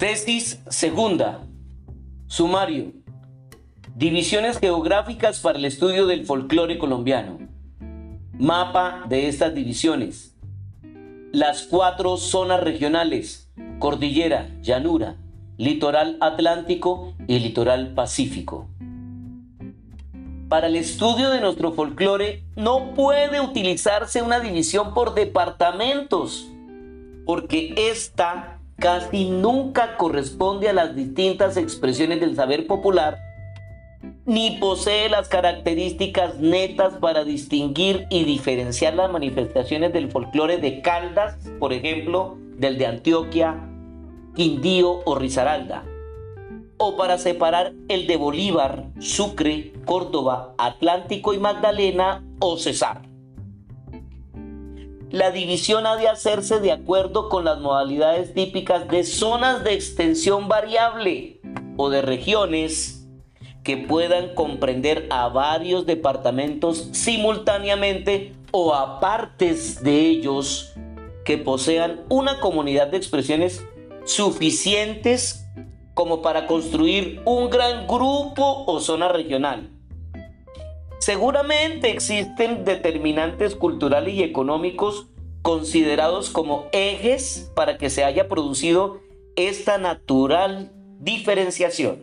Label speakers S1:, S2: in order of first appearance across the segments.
S1: Tesis segunda. Sumario. Divisiones geográficas para el estudio del folclore colombiano. Mapa de estas divisiones. Las cuatro zonas regionales. Cordillera, llanura, litoral atlántico y litoral pacífico. Para el estudio de nuestro folclore no puede utilizarse una división por departamentos, porque esta casi nunca corresponde a las distintas expresiones del saber popular, ni posee las características netas para distinguir y diferenciar las manifestaciones del folclore de Caldas, por ejemplo, del de Antioquia, Quindío o Risaralda, o para separar el de Bolívar, Sucre, Córdoba, Atlántico y Magdalena o Cesar. La división ha de hacerse de acuerdo con las modalidades típicas de zonas de extensión variable o de regiones que puedan comprender a varios departamentos simultáneamente o a partes de ellos que posean una comunidad de expresiones suficientes como para construir un gran grupo o zona regional. Seguramente existen determinantes culturales y económicos considerados como ejes para que se haya producido esta natural diferenciación.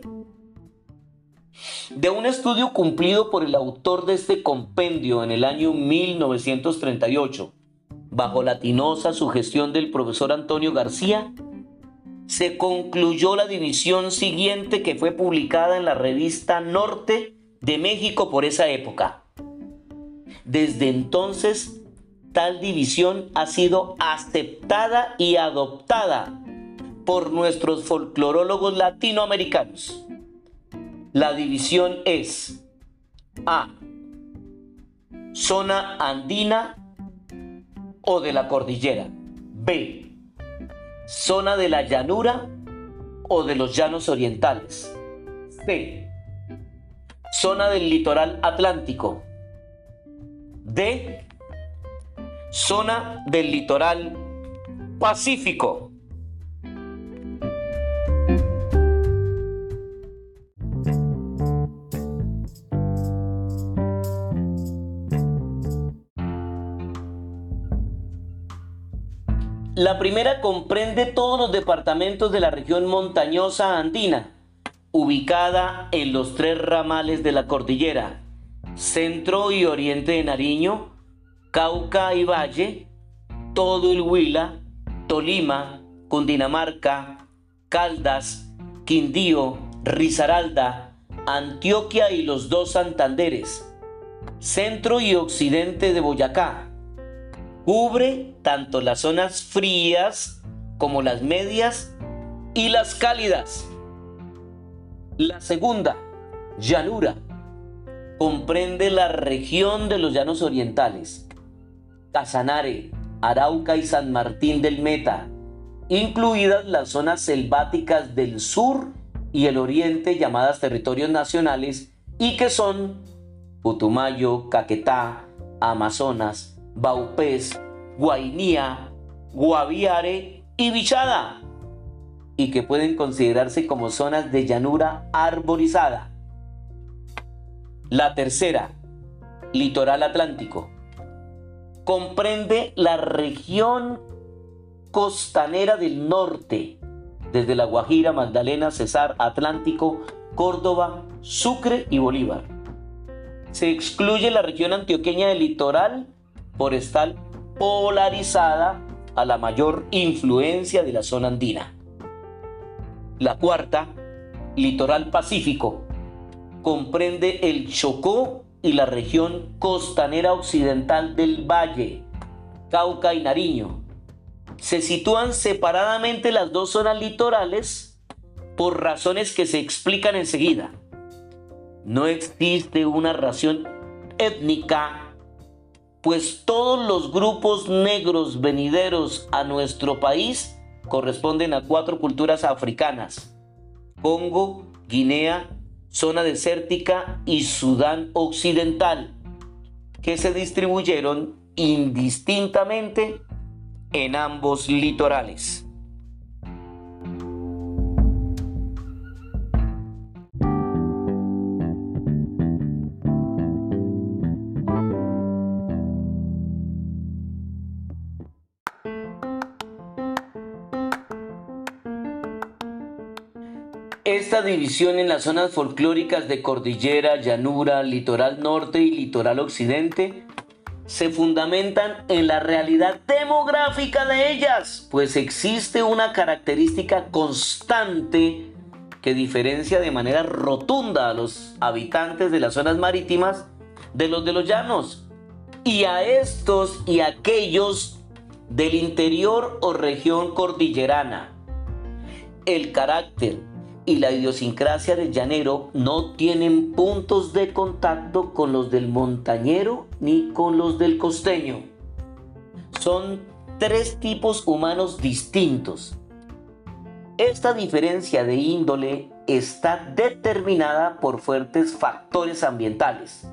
S1: De un estudio cumplido por el autor de este compendio en el año 1938, bajo la tinosa sugestión del profesor Antonio García, se concluyó la división siguiente que fue publicada en la revista Norte de México por esa época. Desde entonces, tal división ha sido aceptada y adoptada por nuestros folclorólogos latinoamericanos. La división es A. Zona andina o de la cordillera. B. Zona de la llanura o de los llanos orientales. C zona del litoral atlántico. D, zona del litoral pacífico. La primera comprende todos los departamentos de la región montañosa andina ubicada en los tres ramales de la cordillera, centro y oriente de Nariño, Cauca y Valle, todo el Huila, Tolima, Cundinamarca, Caldas, Quindío, Risaralda, Antioquia y los dos Santanderes, centro y occidente de Boyacá. Cubre tanto las zonas frías como las medias y las cálidas. La segunda, llanura, comprende la región de los llanos orientales, Casanare, Arauca y San Martín del Meta, incluidas las zonas selváticas del sur y el oriente llamadas territorios nacionales y que son Putumayo, Caquetá, Amazonas, Baupés, Guainía, Guaviare y Bichada y que pueden considerarse como zonas de llanura arborizada. La tercera, litoral atlántico. Comprende la región costanera del norte, desde La Guajira, Magdalena, Cesar, Atlántico, Córdoba, Sucre y Bolívar. Se excluye la región antioqueña del litoral por estar polarizada a la mayor influencia de la zona andina. La cuarta, litoral pacífico, comprende el Chocó y la región costanera occidental del Valle, Cauca y Nariño. Se sitúan separadamente las dos zonas litorales por razones que se explican enseguida. No existe una ración étnica, pues todos los grupos negros venideros a nuestro país corresponden a cuatro culturas africanas, Congo, Guinea, zona desértica y Sudán Occidental, que se distribuyeron indistintamente en ambos litorales. Esta división en las zonas folclóricas de cordillera, llanura, litoral norte y litoral occidente se fundamentan en la realidad demográfica de ellas, pues existe una característica constante que diferencia de manera rotunda a los habitantes de las zonas marítimas de los de los llanos, y a estos y aquellos del interior o región cordillerana. El carácter y la idiosincrasia del llanero no tienen puntos de contacto con los del montañero ni con los del costeño. Son tres tipos humanos distintos. Esta diferencia de índole está determinada por fuertes factores ambientales.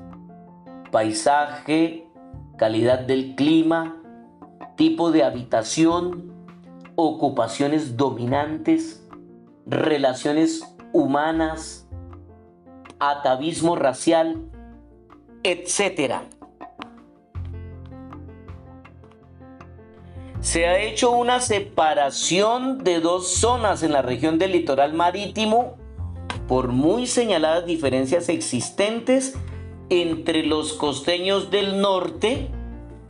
S1: Paisaje, calidad del clima, tipo de habitación, ocupaciones dominantes, relaciones humanas, atavismo racial, etc. Se ha hecho una separación de dos zonas en la región del litoral marítimo por muy señaladas diferencias existentes entre los costeños del norte,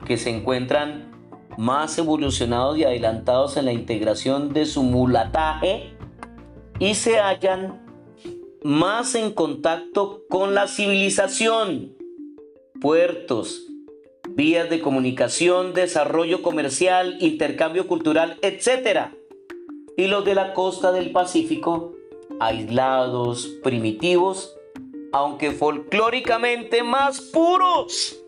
S1: que se encuentran más evolucionados y adelantados en la integración de su mulataje, y se hallan más en contacto con la civilización, puertos, vías de comunicación, desarrollo comercial, intercambio cultural, etc. Y los de la costa del Pacífico, aislados, primitivos, aunque folclóricamente más puros.